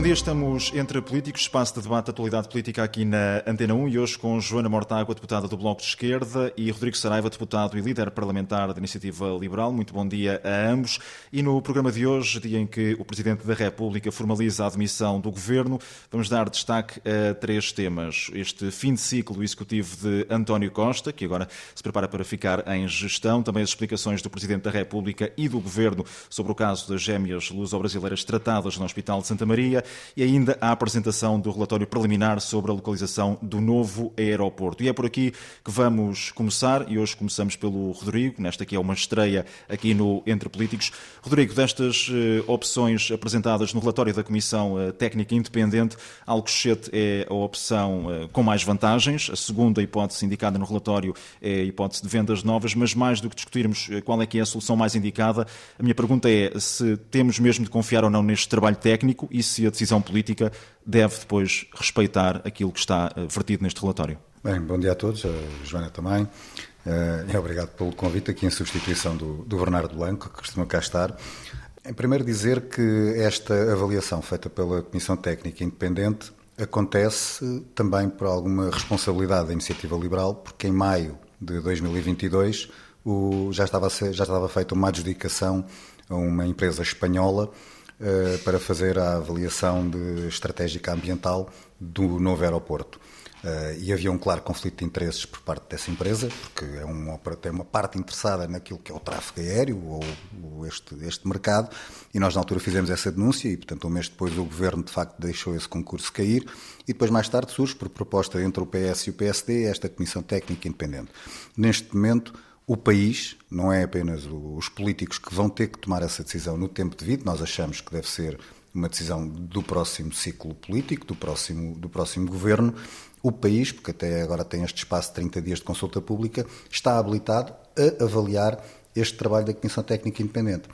bom dia. Estamos entre políticos, espaço de debate de atualidade política aqui na Antena 1 e hoje com Joana Mortágua, deputada do Bloco de Esquerda, e Rodrigo Saraiva, deputado e líder parlamentar da Iniciativa Liberal. Muito bom dia a ambos. E no programa de hoje, dia em que o Presidente da República formaliza a admissão do Governo, vamos dar destaque a três temas. Este fim de ciclo Executivo de António Costa, que agora se prepara para ficar em gestão, também as explicações do Presidente da República e do Governo sobre o caso das gêmeas luso-brasileiras tratadas no Hospital de Santa Maria, e ainda a apresentação do relatório preliminar sobre a localização do novo aeroporto. E é por aqui que vamos começar, e hoje começamos pelo Rodrigo, nesta que é uma estreia aqui no Entre Políticos. Rodrigo, destas uh, opções apresentadas no relatório da Comissão uh, Técnica Independente, Alcochete é a opção uh, com mais vantagens, a segunda hipótese indicada no relatório é a hipótese de vendas novas, mas mais do que discutirmos qual é que é a solução mais indicada, a minha pergunta é se temos mesmo de confiar ou não neste trabalho técnico e se a decisão política deve depois respeitar aquilo que está eh, vertido neste relatório. Bem, bom dia a todos, a Joana também. E obrigado pelo convite aqui em substituição do, do Bernardo Blanco, que costuma cá estar. Em primeiro dizer que esta avaliação feita pela Comissão Técnica Independente acontece também por alguma responsabilidade da Iniciativa Liberal, porque em maio de 2022 o, já, estava já estava feita uma adjudicação a uma empresa espanhola para fazer a avaliação de estratégica ambiental do novo aeroporto. Uh, e havia um claro conflito de interesses por parte dessa empresa, porque é uma, tem uma parte interessada naquilo que é o tráfego aéreo ou, ou, este, este mercado, e nós na altura fizemos essa denúncia e, portanto, um mês depois o Governo de facto deixou esse concurso cair e depois mais tarde surge, por proposta entre o PS e o PSD, esta Comissão Técnica Independente. Neste momento o país, não é apenas os políticos que vão ter que tomar essa decisão no tempo devido, nós achamos que deve ser uma decisão do próximo ciclo político, do próximo, do próximo governo. O país, porque até agora tem este espaço de 30 dias de consulta pública, está habilitado a avaliar este trabalho da Comissão Técnica Independente.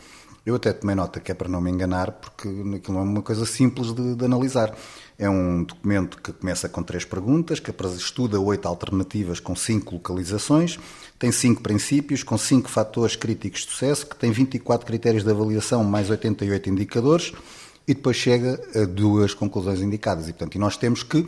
Eu até tomei nota que é para não me enganar, porque aquilo é uma coisa simples de, de analisar. É um documento que começa com três perguntas, que estuda oito alternativas com cinco localizações, tem cinco princípios, com cinco fatores críticos de sucesso, que tem 24 critérios de avaliação, mais 88 indicadores, e depois chega a duas conclusões indicadas. E, portanto, e nós temos que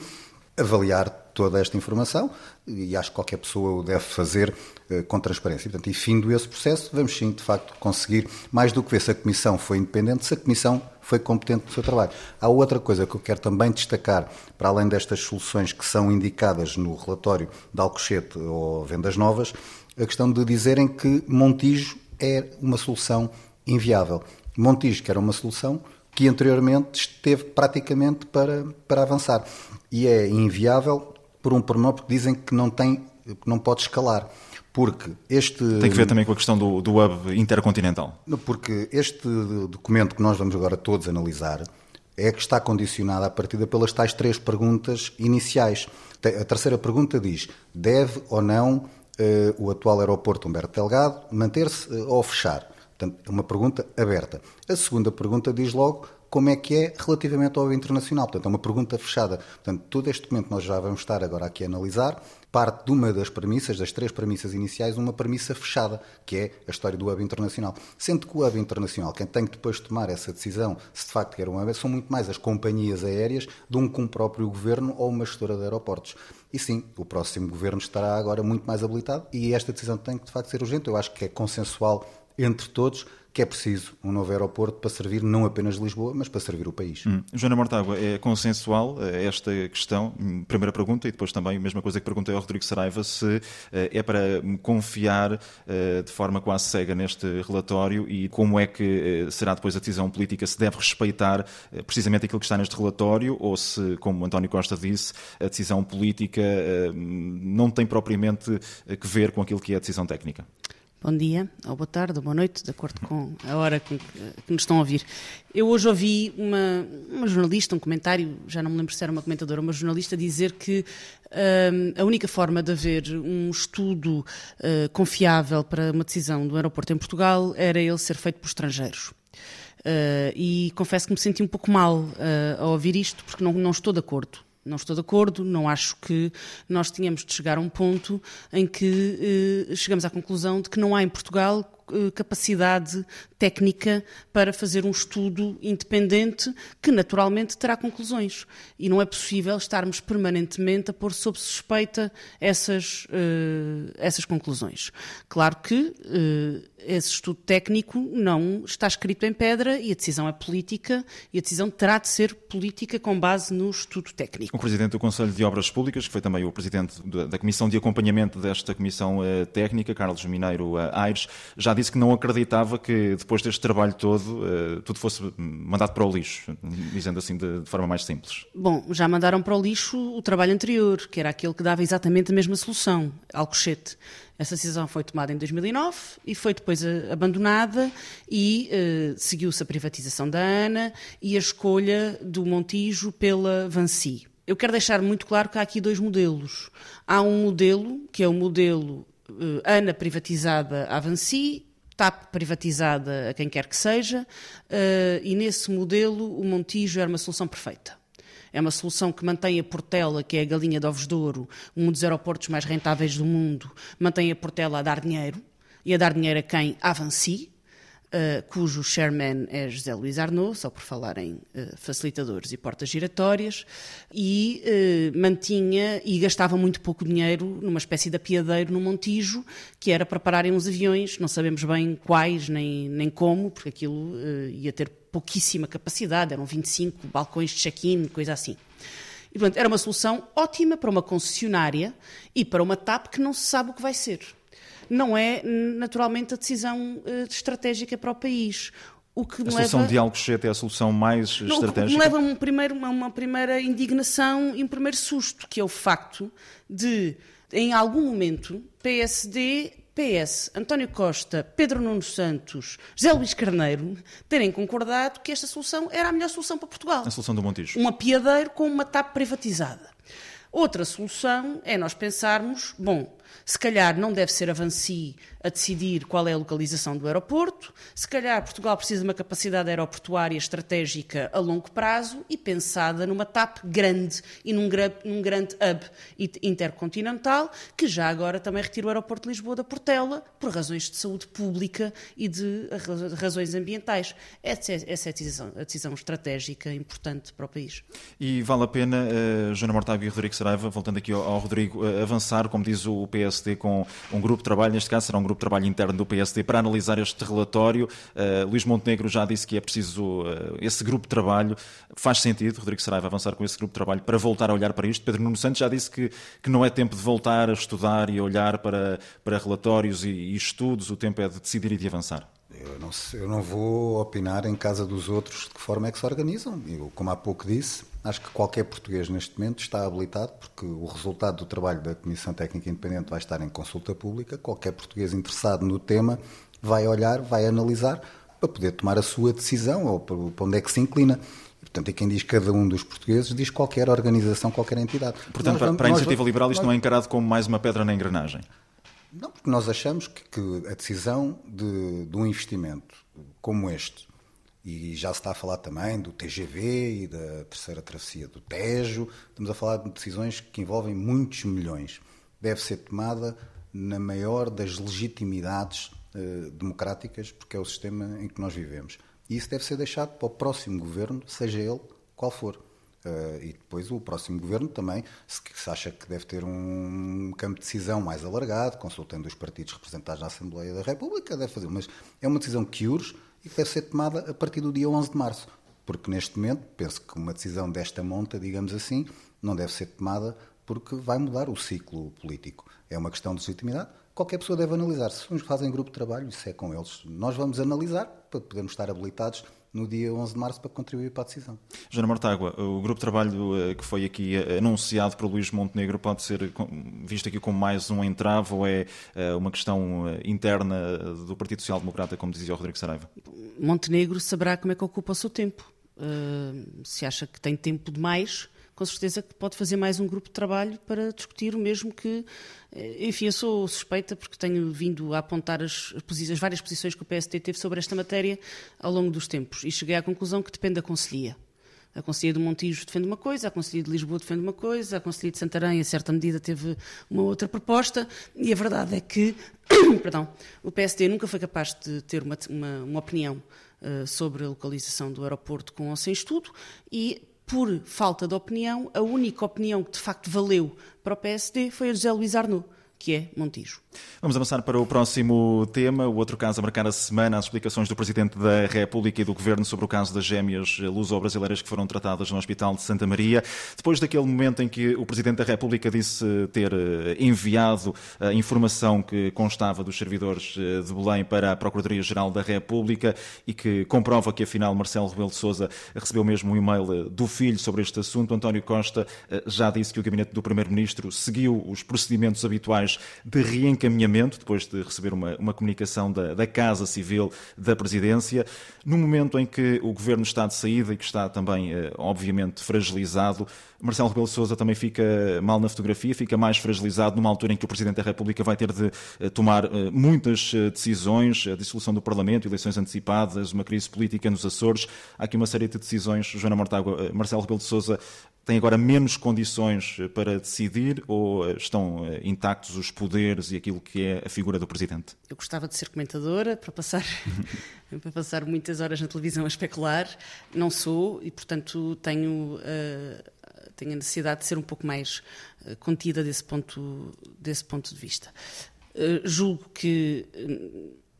avaliar toda esta informação e acho que qualquer pessoa o deve fazer uh, com transparência. Portanto, e findo esse processo, vamos sim, de facto, conseguir, mais do que ver se a Comissão foi independente, se a Comissão foi competente no seu trabalho. Há outra coisa que eu quero também destacar, para além destas soluções que são indicadas no relatório de Alcochete ou Vendas Novas, a questão de dizerem que Montijo é uma solução inviável. Montijo, que era uma solução que anteriormente esteve praticamente para, para avançar e é inviável por um pormenor porque dizem que não tem, que não pode escalar. Porque este. Tem que ver também com a questão do, do hub intercontinental. Porque este documento que nós vamos agora todos analisar é que está condicionado à partida pelas tais três perguntas iniciais. A terceira pergunta diz: deve ou não uh, o atual aeroporto Humberto Delgado manter-se uh, ou fechar? Portanto, é uma pergunta aberta. A segunda pergunta diz logo como é que é relativamente ao internacional. Portanto, é uma pergunta fechada. Portanto, todo este documento nós já vamos estar agora aqui a analisar, parte de uma das premissas, das três premissas iniciais, uma premissa fechada, que é a história do hub internacional. Sendo que o hub internacional, quem tem que depois tomar essa decisão, se de facto quer um hub, são muito mais as companhias aéreas do que um próprio governo ou uma gestora de aeroportos. E sim, o próximo governo estará agora muito mais habilitado e esta decisão tem que de facto ser urgente. Eu acho que é consensual entre todos que é preciso um novo aeroporto para servir não apenas Lisboa, mas para servir o país. Hum. Joana Mortágua, é consensual eh, esta questão? Hum, primeira pergunta e depois também a mesma coisa que perguntei ao Rodrigo Saraiva, se eh, é para confiar eh, de forma quase cega neste relatório e como é que será depois a decisão política, se deve respeitar precisamente aquilo que está neste relatório ou se, como António Costa disse, a decisão política não tem propriamente que ver com aquilo que é a decisão técnica? Bom dia, ou boa tarde, ou boa noite, de acordo com a hora que, que nos estão a ouvir. Eu hoje ouvi uma, uma, jornalista, um comentário, já não me lembro se era uma comentadora, uma jornalista, dizer que uh, a única forma de haver um estudo uh, confiável para uma decisão do aeroporto em Portugal era ele ser feito por estrangeiros. Uh, e confesso que me senti um pouco mal a ouvir isto, porque não, não estou de acordo. Não estou de acordo, não acho que nós tínhamos de chegar a um ponto em que eh, chegamos à conclusão de que não há em Portugal capacidade técnica para fazer um estudo independente que naturalmente terá conclusões. E não é possível estarmos permanentemente a pôr sob suspeita essas, uh, essas conclusões. Claro que uh, esse estudo técnico não está escrito em pedra e a decisão é política e a decisão terá de ser política com base no estudo técnico. O Presidente do Conselho de Obras Públicas, que foi também o Presidente da Comissão de Acompanhamento desta Comissão Técnica, Carlos Mineiro Aires, já disse que não acreditava que depois deste trabalho todo uh, tudo fosse mandado para o lixo, dizendo assim de, de forma mais simples. Bom, já mandaram para o lixo o trabalho anterior, que era aquele que dava exatamente a mesma solução, Alcochete. Essa decisão foi tomada em 2009 e foi depois eh, abandonada e uh, seguiu-se a privatização da ANA e a escolha do Montijo pela Vansi. Eu quero deixar muito claro que há aqui dois modelos. Há um modelo, que é o modelo ANA privatizada à Vansi, TAP privatizada a quem quer que seja, uh, e nesse modelo o Montijo era uma solução perfeita. É uma solução que mantém a Portela, que é a galinha de ovos de ouro, um dos aeroportos mais rentáveis do mundo, mantém a Portela a dar dinheiro, e a dar dinheiro a quem? Avanci, Uh, cujo chairman é José Luís Arnaud, só por falar em uh, facilitadores e portas giratórias, e uh, mantinha e gastava muito pouco dinheiro numa espécie de apiadeiro no Montijo, que era para pararem uns aviões, não sabemos bem quais nem, nem como, porque aquilo ia ter pouquíssima capacidade, eram 25 balcões de check-in, coisa assim. E, portanto, era uma solução ótima para uma concessionária e para uma TAP que não se sabe o que vai ser. Não é, naturalmente, a decisão uh, estratégica para o país. O que a solução leva... de Alcochete é a solução mais não, estratégica? O que me leva a um primeiro, uma primeira indignação e um primeiro susto, que é o facto de, em algum momento, PSD PS, António Costa, Pedro Nuno Santos, José Luís Carneiro terem concordado que esta solução era a melhor solução para Portugal. A solução do Montijo. Um apiadeiro com uma TAP privatizada. Outra solução é nós pensarmos, bom, se calhar não deve ser a Vansi a decidir qual é a localização do aeroporto, se calhar Portugal precisa de uma capacidade aeroportuária estratégica a longo prazo e pensada numa TAP grande e num, num grande hub intercontinental, que já agora também retira o aeroporto de Lisboa da Portela por razões de saúde pública e de razões ambientais. Essa é, essa é a, decisão, a decisão estratégica importante para o país. E vale a pena, uh, Joana Mortágua e Rodrigo Saraiva, voltando aqui ao, ao Rodrigo, uh, avançar, como diz o PSD, com um grupo de trabalho, neste caso será um grupo de trabalho interno do PSD para analisar este relatório. Uh, Luís Montenegro já disse que é preciso uh, esse grupo de trabalho. Faz sentido, Rodrigo Saraiva, avançar com esse grupo de trabalho para voltar a olhar para isto. Pedro Nuno Santos já disse que, que não é tempo de voltar a estudar e a olhar para, para relatórios e, e estudos, o tempo é de decidir e de avançar. Eu não, eu não, vou opinar em casa dos outros de que forma é que se organizam. Eu, como há pouco disse, acho que qualquer português neste momento está habilitado, porque o resultado do trabalho da Comissão Técnica Independente vai estar em consulta pública. Qualquer português interessado no tema vai olhar, vai analisar para poder tomar a sua decisão ou para onde é que se inclina. Portanto, e quem diz cada um dos portugueses diz qualquer organização, qualquer entidade. Portanto, nós, para a iniciativa liberal isto nós, não é encarado como mais uma pedra na engrenagem? Não, porque nós achamos que, que a decisão de, de, um investimento como este, e já se está a falar também do TGV e da terceira travessia do Tejo, estamos a falar de decisões que envolvem muitos milhões, deve ser tomada na maior das legitimidades eh, democráticas, porque é o sistema em que nós vivemos. E isso deve ser deixado para o próximo governo, seja ele qual for. Uh, e depois o próximo governo também, se, se, acha que deve ter um campo de decisão mais alargado, consultando os partidos representados na Assembleia da República, deve fazer. Mas é uma decisão que urge e que deve ser tomada a partir do dia 11 de março. Porque neste momento, penso que uma decisão desta monta, digamos assim, não deve ser tomada porque vai mudar o ciclo político. É uma questão de legitimidade. Qualquer pessoa deve analisar. Se uns fazem grupo de trabalho, isso é com eles. Nós vamos analisar para podermos estar habilitados no dia 11 de março para contribuir para a decisão. Joana Mortágua, o grupo de trabalho eh, que foi aqui eh, anunciado por Luís Montenegro pode ser visto aqui como mais um entrave ou é eh, uma questão interna do Partido Social Democrata, como dizia o Rodrigo Saraiva? Montenegro saberá como é que ocupa o seu tempo. se acha que tem tempo demais, com certeza que pode fazer mais um grupo de trabalho para discutir o mesmo que. Eh, enfim, eu sou suspeita porque tenho vindo a apontar as, as várias posições que o PST teve sobre esta matéria ao longo dos tempos e cheguei à conclusão que depende da Conselhia. A Conselhia do Montijo defende uma coisa, a Conselhia de Lisboa defende uma coisa, a Conselhia de Santarém, em certa medida, teve uma outra proposta, e a verdade é que perdão, o PSD nunca foi capaz de ter uma, uma, uma opinião uh, sobre a localização do aeroporto com ou sem estudo, e por falta de opinião, a única opinião que de facto valeu para o PSD foi a José Luís Arnaud que é Montijo. Vamos avançar para o próximo tema, o outro caso a marcar a semana, as explicações do Presidente da República e do Governo sobre o caso das gêmeas luso-brasileiras que foram tratadas no Hospital de Santa Maria. Depois daquele momento em que o Presidente da República disse ter eh, enviado a informação que constava dos servidores eh, de Belém para a Procuradoria-Geral da República e que comprova que afinal Marcelo Rebelo de Sousa recebeu mesmo um e-mail eh, do filho sobre este assunto, António Costa já disse que o gabinete do Primeiro-Ministro seguiu os procedimentos habituais de reencaminhamento, depois de receber uma, uma comunicação da, da, Casa Civil da Presidência, no momento em que o Governo está de saída e que está também, eh, obviamente, fragilizado, Marcelo Rebelo de Sousa também fica mal na fotografia, fica mais fragilizado numa altura em que o Presidente da República vai ter de eh, tomar eh, muitas decisões, a dissolução do Parlamento, eleições antecipadas, uma crise política nos Açores. Há aqui uma série de decisões. Joana Mortágua, Marcelo Rebelo de Sousa tem agora menos condições para decidir ou estão intactos os poderes e aquilo que é a figura do Presidente? Eu gostava de ser comentadora para passar, para passar muitas horas na televisão a especular. Não sou e, portanto, tenho, uh, tenho a necessidade de ser um pouco mais contida desse ponto, desse ponto de vista. Uh, julgo que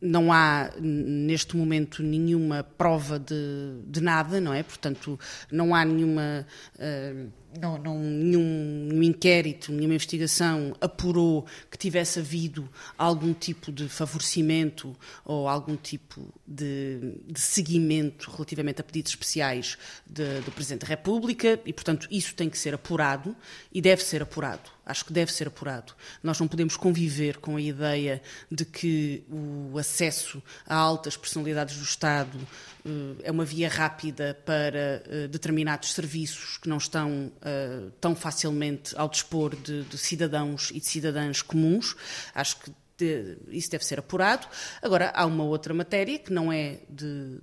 não há neste momento nenhuma prova de, de, nada, não é? Portanto, não há nenhuma. Uh, não, não, nenhum, inquérito, nenhuma investigação apurou que tivesse havido algum tipo de favorecimento ou algum tipo de, de seguimento relativamente a pedidos especiais de, do Presidente da República e, portanto, isso tem que ser apurado e deve ser apurado. Acho que deve ser apurado. Nós não podemos conviver com a ideia de que o acesso a altas personalidades do Estado uh, é uma via rápida para uh, determinados serviços que não estão uh, tão facilmente ao dispor de, de, cidadãos e de cidadãs comuns. Acho que de, isso deve ser apurado. Agora, há uma outra matéria que não é de,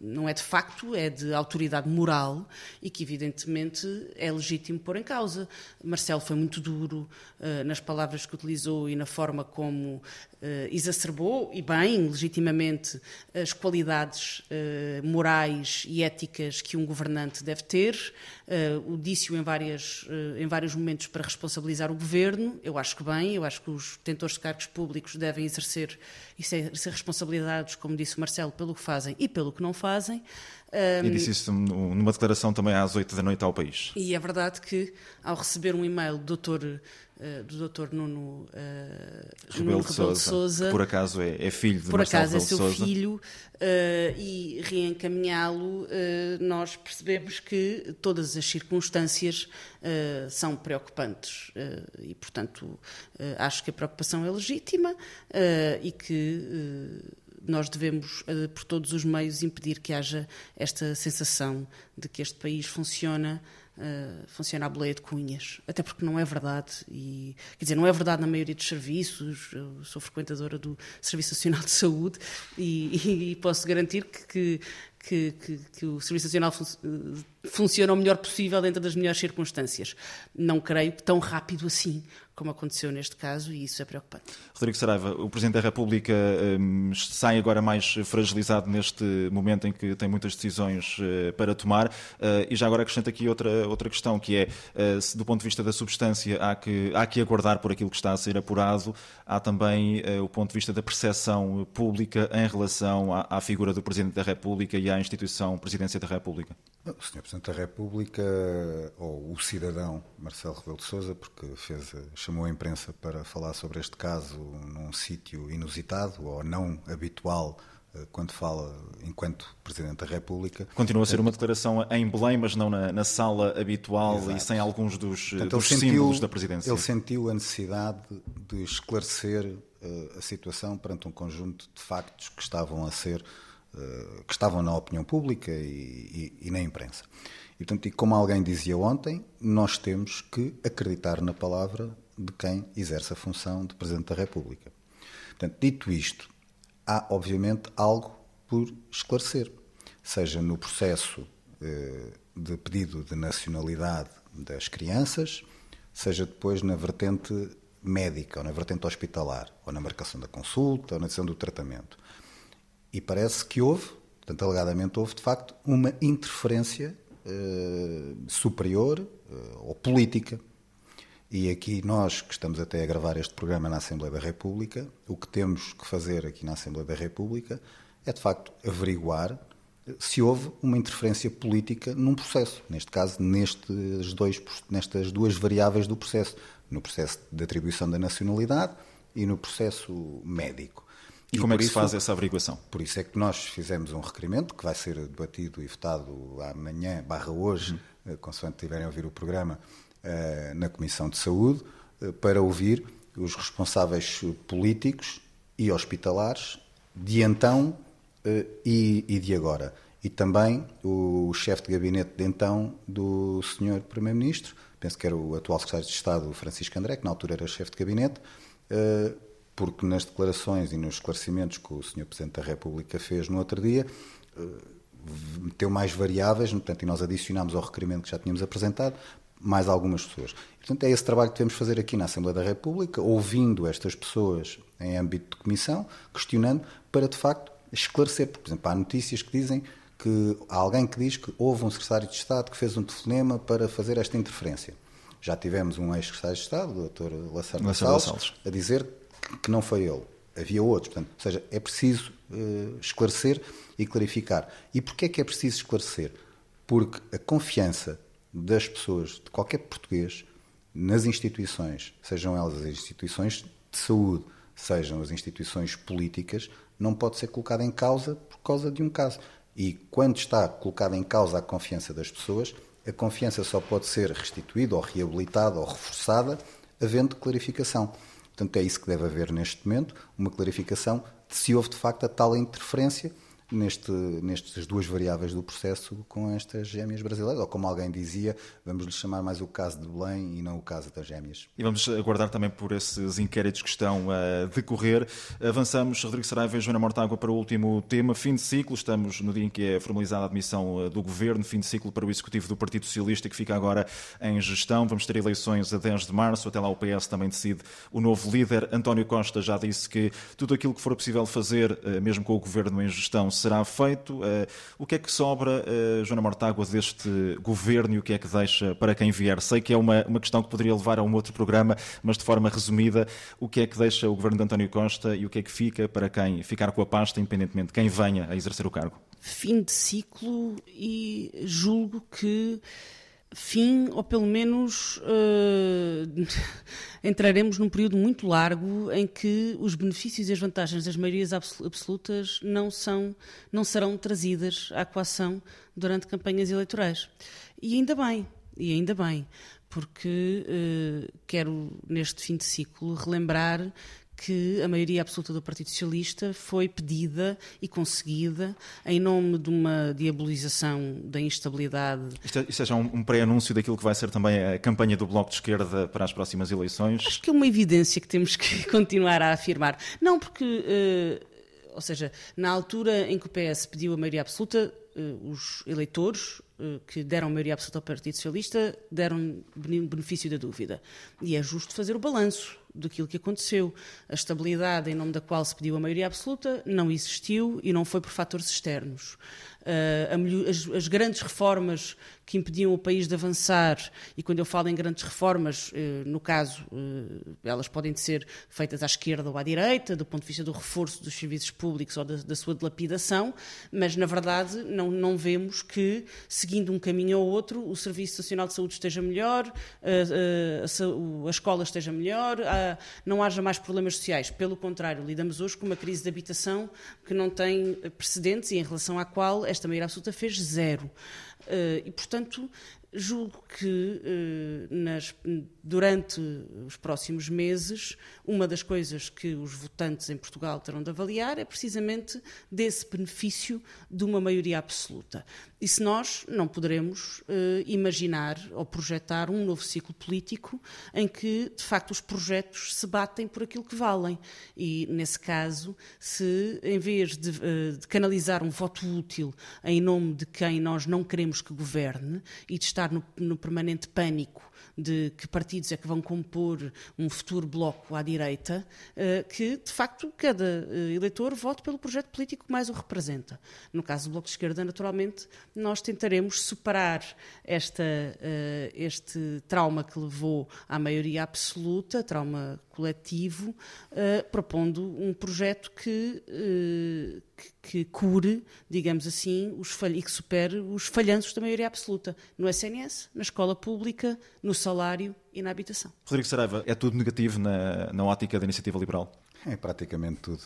não é de facto, é de autoridade moral e que, evidentemente, é legítimo pôr em causa. Marcelo foi muito duro uh, nas palavras que utilizou e na forma como exacerbou, e bem, legitimamente, as qualidades uh, morais e éticas que um governante deve ter. Uh, o disse-o em, várias, em vários momentos para responsabilizar o governo. Eu acho que bem, eu acho que os detentores de cargos públicos devem exercer, exercer responsabilidades, como disse o Marcelo, pelo que fazem e pelo que não fazem. E disse isso numa declaração também às 8 da noite ao país. E é verdade que, ao receber um e-mail do doutor uh, do Dr. Nuno, uh, Rebelo, de, Sousa, Sousa, por acaso é, é, filho de Por Marcelo acaso é seu Sousa. filho, uh, e reencaminhá-lo, nós percebemos que todas as circunstâncias são preocupantes e, portanto, acho que a preocupação é legítima e que nós devemos, por todos os meios, impedir que haja esta sensação de que este país funciona uh, funciona a boleia de cunhas, até porque não é verdade. E, quer dizer, não é verdade na maioria dos serviços. Eu sou frequentadora do Serviço Nacional de Saúde e, e, posso garantir que, que, que, que, o Serviço Nacional fun funciona o melhor possível dentro das melhores circunstâncias. Não creio que tão rápido assim como aconteceu neste caso, e isso é preocupante. Rodrigo Saraiva, o Presidente da República um, sai agora mais fragilizado neste momento em que tem muitas decisões uh, para tomar, uh, e já agora acrescento aqui outra, outra questão, que é, uh, se do ponto de vista da substância há que, há que aguardar por aquilo que está a ser apurado, há também o ponto de vista da percepção pública em relação à, à figura do Presidente da República e à instituição Presidência da República. O Sr. Presidente da República, ou o cidadão Marcelo Rebelo de Sousa, porque fez, chamou a imprensa para falar sobre este caso num sítio inusitado ou não habitual eh, quando fala enquanto Presidente da República. Continua a ser uma declaração em Belém, mas não na, na sala habitual Exato. e sem alguns dos, Portanto, dos sentiu, símbolos da Presidência. Ele sentiu a necessidade de esclarecer uh, a situação perante um conjunto de factos que estavam a ser eh, que estavam na opinião pública e, e, e na imprensa. E, portanto, e como alguém dizia ontem, nós temos que acreditar na palavra de quem exerce a função de Presidente da República. Portanto, dito isto, há obviamente algo por esclarecer, seja no processo eh, de pedido de nacionalidade das crianças, seja depois na vertente médica, ou na vertente hospitalar, ou na marcação da consulta, ou na decisão do tratamento. E parece que houve, portanto, alegadamente houve, de facto, uma interferência eh, superior eh, ou política. E aqui nós, que estamos até a gravar este programa na Assembleia da República, o que temos que fazer aqui na Assembleia da República é, de facto, averiguar se houve uma interferência política num processo, neste caso, nestes dois, nestas duas variáveis do processo, no processo de atribuição da nacionalidade e no processo médico. E, e como é que isso, se faz essa averiguação? Por isso é que nós fizemos um requerimento que vai ser debatido e votado amanhã, barra hoje, uhum. consoante tiverem a ouvir o programa, eh, na Comissão de Saúde, eh, para ouvir os responsáveis políticos e hospitalares de então e, e de agora. E também o chefe de gabinete de então do Sr. Primeiro-Ministro, penso que era o atual secretário de Estado, Francisco André, que na altura era chefe de gabinete, porque nas declarações e nos esclarecimentos que o Sr. Presidente da República fez no outro dia, eh, meteu mais variáveis, portanto, e nós adicionámos ao requerimento que já tínhamos apresentado, mais algumas pessoas. Portanto, é esse trabalho que temos de fazer aqui na Assembleia da República, ouvindo estas pessoas em âmbito de comissão, questionando, para de facto esclarecer. Por exemplo, há notícias que dizem que há alguém que diz que houve um secretário de Estado que fez um telefonema para fazer esta interferência. Já tivemos um ex-secretário de Estado, o Dr. Lacerda Salles, a dizer que não foi ele. Havia outros. Portanto, ou seja, é preciso uh, esclarecer e clarificar. E porquê é que é preciso esclarecer? Porque a confiança das pessoas, de qualquer português, nas instituições, sejam elas as instituições de saúde, sejam as instituições políticas, não pode ser colocada em causa por causa de um caso. E quando está colocada em causa a confiança das pessoas, a confiança só pode ser restituída ou reabilitada ou reforçada havendo clarificação. Portanto, é isso que deve haver neste momento, uma clarificação de se houve de facto a tal interferência neste, nestas duas variáveis do processo com estas gêmeas brasileiras, ou como alguém dizia, vamos lhe chamar mais o caso de Belém e não o caso das gêmeas. E vamos aguardar também por esses inquéritos que estão a decorrer. Avançamos, Rodrigo Saraiva e Joana Mortágua, para o último tema, fim de ciclo. Estamos no dia em que é formalizada a admissão eh, do Governo, fim de ciclo para o Executivo do Partido Socialista, que fica agora em gestão. Vamos ter eleições a 10 de março, até lá o PS também decide o novo líder. António Costa já disse que tudo aquilo que for possível fazer, eh, mesmo com o Governo em gestão, será feito. Eh, o que é que sobra, eh, Joana Mortágua, deste governo e o que é que deixa para quem vier? Sei que é uma, uma questão que poderia levar a um outro programa, mas de forma resumida, o que é que deixa o governo de António Costa e o que é que fica para quem ficar com a pasta, independentemente de quem venha a exercer o cargo? Fim de ciclo e julgo que fim, ou pelo menos uh, entraremos num período muito largo em que os benefícios e as vantagens das maiorias absolutas não, são, não serão trazidas à coação durante campanhas eleitorais. E ainda bem, e ainda bem, porque uh, quero, neste fim de ciclo, relembrar que a maioria absoluta do Partido Socialista foi pedida e conseguida em nome de uma diabolização da instabilidade. Isto é, isto é já um, um pré-anúncio daquilo que vai ser também a campanha do Bloco de Esquerda para as próximas eleições? Acho que é uma evidência que temos que continuar a afirmar. Não porque, uh, ou seja, na altura em que o PS pediu a maioria absoluta, uh, os eleitores que deram maioria absoluta ao Partido Socialista deram benefício da dúvida. E é justo fazer o balanço daquilo que aconteceu. A estabilidade em nome da qual se pediu a maioria absoluta não existiu e não foi por fatores externos. Uh, as, grandes reformas que impediam o país de avançar, e quando eu falo em grandes reformas, uh, no caso, elas podem ser feitas à esquerda ou à direita, do ponto de vista do reforço dos serviços públicos ou da, sua dilapidação, mas na verdade não, não vemos que, seguindo um caminho ou outro, o Serviço Nacional de Saúde esteja melhor, a, a, escola esteja melhor, não haja mais problemas sociais. Pelo contrário, lidamos hoje com uma crise de habitação que não tem precedentes e em relação à qual esta maioria absoluta fez zero. Uh, e, portanto, julgo que eh, nas, durante os próximos meses, uma das coisas que os votantes em Portugal terão de avaliar é precisamente desse benefício de uma maioria absoluta. E se nós não poderemos uh, imaginar ou projetar um novo ciclo político em que, de facto, os projetos se batem por aquilo que valem. E, nesse caso, se em vez de, uh, de canalizar um voto útil em nome de quem nós não queremos que governe e de estar no, no permanente pânico de que partidos é que vão compor um futuro bloco à direita, eh, que de facto cada eh, eleitor vote pelo projeto político que mais o representa. No caso do Bloco de Esquerda, naturalmente, nós tentaremos superar esta, eh, este trauma que levou à maioria absoluta, trauma coletivo, propondo um projeto que, que, que cure, digamos assim, os e que supere os falhanços da maioria absoluta no SNS, na escola pública, no salário e na habitação. Rodrigo Saraiva, é tudo negativo na, na ótica da iniciativa liberal? É praticamente tudo.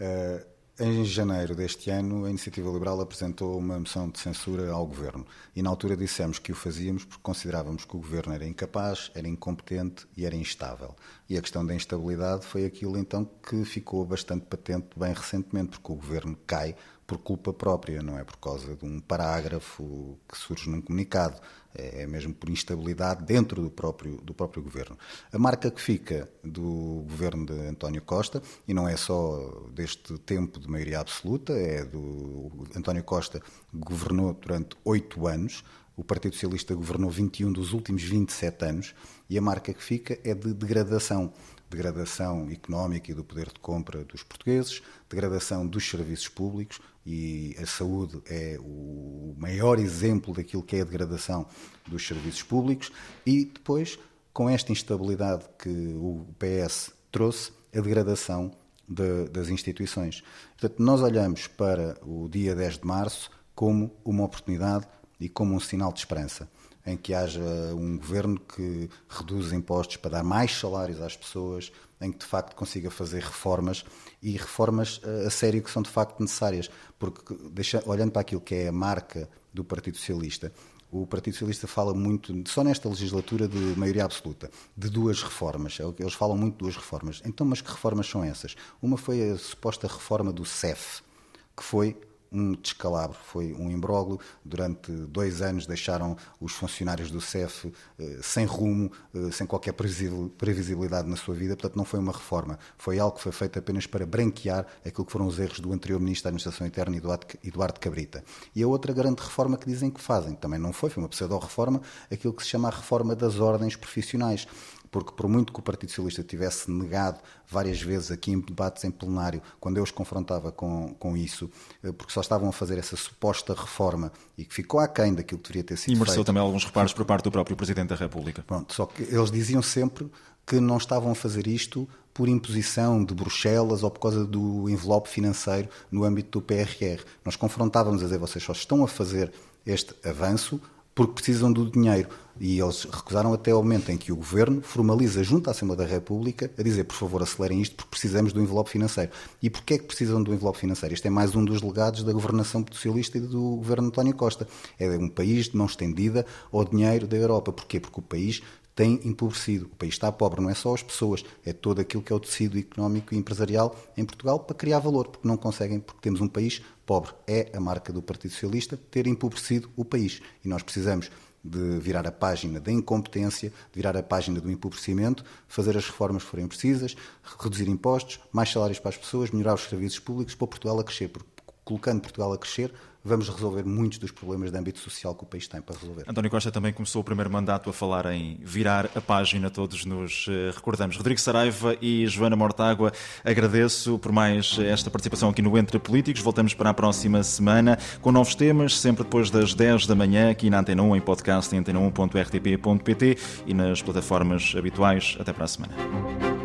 Uh, em janeiro deste ano, a Iniciativa Liberal apresentou uma moção de censura ao Governo. E, na altura, dissemos que o fazíamos porque considerávamos que o Governo era incapaz, era incompetente e era instável. E a questão da instabilidade foi aquilo, então, que ficou bastante patente bem recentemente, porque o Governo cai por culpa própria, não é? Por causa de um parágrafo que surge num comunicado, é, é mesmo por instabilidade dentro do próprio, do próprio governo. A marca que fica do governo de António Costa, e não é só deste tempo de maioria absoluta, é do António Costa governou durante oito anos, o Partido Socialista governou 21 dos últimos 27 anos, e a marca que fica é de degradação degradação económica e do poder de compra dos portugueses, degradação dos serviços públicos, e a saúde é o maior exemplo daquilo que é a degradação dos serviços públicos, e depois, com esta instabilidade que o PS trouxe, a degradação de, das instituições. Portanto, nós olhamos para o dia 10 de março como uma oportunidade e como um sinal de esperança em que haja um governo que reduz impostos para dar mais salários às pessoas, em que de facto consiga fazer reformas e reformas eh, a sério que são de facto necessárias, porque deixa, olhando para aquilo que é a marca do Partido Socialista, o Partido Socialista fala muito, só nesta legislatura de maioria absoluta, de duas reformas. É eles falam muito de duas reformas. Então, mas que reformas são essas? Uma foi a suposta reforma do CEF, que foi um descalabro, foi um imbróglio. Durante dois anos deixaram os funcionários do CEF eh, sem rumo, eh, sem qualquer previsibilidade na sua vida, portanto não foi uma reforma, foi algo que foi feito apenas para branquear aquilo que foram os erros do anterior Ministro da Administração Interna, Eduardo Cabrita. E a outra grande reforma que dizem que fazem, também não foi, foi uma pseudo-reforma, aquilo que se chama a reforma das ordens profissionais porque por muito que o Partido Socialista tivesse negado várias vezes aqui em debates em plenário, quando eu os confrontava com, com isso, eh, porque só estavam a fazer essa suposta reforma e que ficou aquém daquilo que deveria ter sido E mereceu feito. também alguns reparos por parte do próprio Presidente da República. Pronto, só que eles diziam sempre que não estavam a fazer isto por imposição de Bruxelas ou por causa do envelope financeiro no âmbito do PRR. Nós confrontávamos a dizer, vocês só estão a fazer este avanço porque precisam do dinheiro. E eles recusaram até ao momento em que o Governo formaliza junto à Assembleia da República a dizer, por favor, acelerem isto porque precisamos do envelope financeiro. E porquê é que precisam do envelope financeiro? Isto é mais um dos legados da governação socialista e do Governo António Costa. É um país de mão estendida ao dinheiro da Europa. Porquê? Porque o país tem empobrecido. O país está pobre, não é só as pessoas, é todo aquilo que é o tecido económico e empresarial em Portugal para criar valor, porque não conseguem, porque temos um país pobre. É a marca do Partido Socialista ter empobrecido o país. E nós precisamos de virar a página da incompetência, de virar a página do empobrecimento, fazer as reformas que forem precisas, reduzir impostos, mais salários para as pessoas, melhorar os serviços públicos para Portugal a crescer. Porque colocando Portugal a crescer, vamos resolver muitos dos problemas de âmbito social que o país tem para resolver. António Costa também começou o primeiro mandato a falar em virar a página, todos nos eh, recordamos. Rodrigo Saraiva e Joana Mortágua, agradeço por mais esta participação aqui no Entre Políticos. Voltamos para a próxima semana com novos temas, sempre depois das 10 da manhã, aqui na Antena 1, em podcast em antena1.rtp.pt e nas plataformas habituais. Até para a semana.